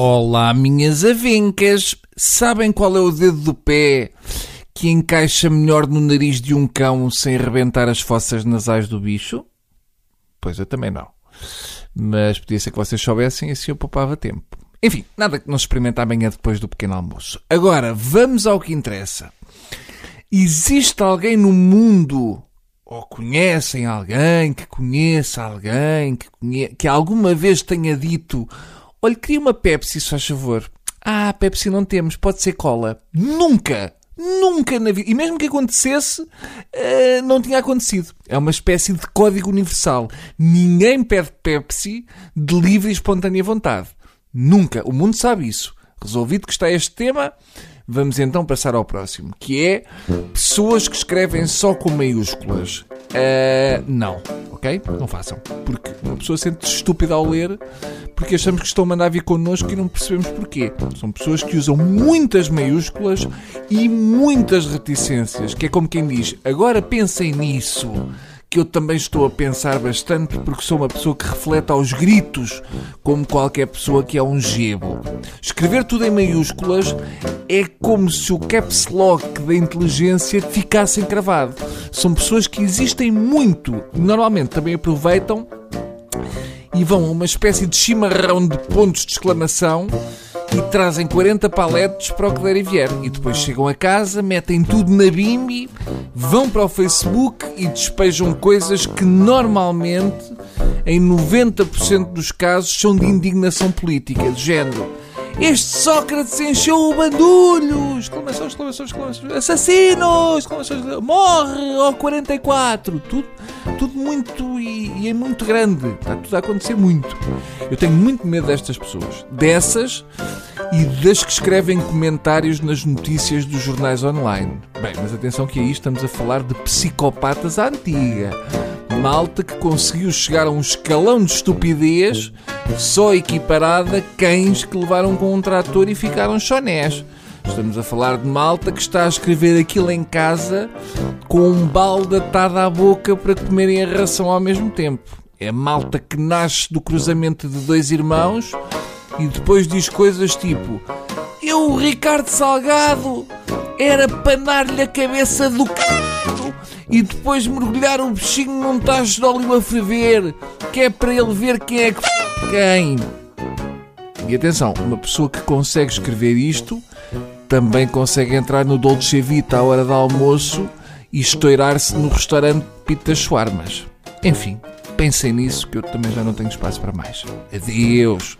Olá, minhas avencas! Sabem qual é o dedo do pé que encaixa melhor no nariz de um cão sem rebentar as fossas nasais do bicho? Pois eu também não. Mas podia ser que vocês soubessem assim eu poupava tempo. Enfim, nada que não se experimente amanhã depois do pequeno almoço. Agora, vamos ao que interessa. Existe alguém no mundo, ou conhecem alguém que conheça alguém que, conhe... que alguma vez tenha dito Olha, queria uma Pepsi, se faz favor. Ah, Pepsi não temos, pode ser cola. Nunca! Nunca na vida. E mesmo que acontecesse, uh, não tinha acontecido. É uma espécie de código universal. Ninguém pede Pepsi de livre e espontânea vontade. Nunca. O mundo sabe isso. Resolvido que está este tema, vamos então passar ao próximo, que é pessoas que escrevem só com maiúsculas. Uh, não, ok? Não façam. Porque uma pessoa sente-se estúpida ao ler porque achamos que estão a mandar vir connosco e não percebemos porquê. São pessoas que usam muitas maiúsculas e muitas reticências, que é como quem diz, agora pensem nisso que eu também estou a pensar bastante porque sou uma pessoa que reflete aos gritos, como qualquer pessoa que é um gebo. Escrever tudo em maiúsculas é como se o caps lock da inteligência ficasse encravado. São pessoas que existem muito, normalmente também aproveitam e vão a uma espécie de chimarrão de pontos de exclamação e trazem 40 paletes para o que der e vier. E depois chegam a casa, metem tudo na bimbi, vão para o Facebook e despejam coisas que normalmente, em 90% dos casos, são de indignação política, de género. Este Sócrates encheu o bandulho! Exclamações, exclamações, exclamações. Assassinos! Exclamações, morre! Ó 44! Tudo, tudo muito e, e é muito grande. Está tudo a acontecer muito. Eu tenho muito medo destas pessoas. Dessas e das que escrevem comentários nas notícias dos jornais online. Bem, mas atenção que aí estamos a falar de psicopatas à antiga. Malta que conseguiu chegar a um escalão de estupidez só equiparada cães que levaram com um trator e ficaram chonés. Estamos a falar de malta que está a escrever aquilo em casa com um balde atado à boca para comerem a ração ao mesmo tempo. É malta que nasce do cruzamento de dois irmãos e depois diz coisas tipo: Eu, o Ricardo Salgado, era panar-lhe a cabeça do c e depois mergulhar o bichinho num tacho de óleo a ferver, que é para ele ver quem é que. Quem. E atenção, uma pessoa que consegue escrever isto também consegue entrar no Dolce Vita à hora do almoço e estourar-se no restaurante Pita Schwarmas. Enfim, pensem nisso que eu também já não tenho espaço para mais. Adeus!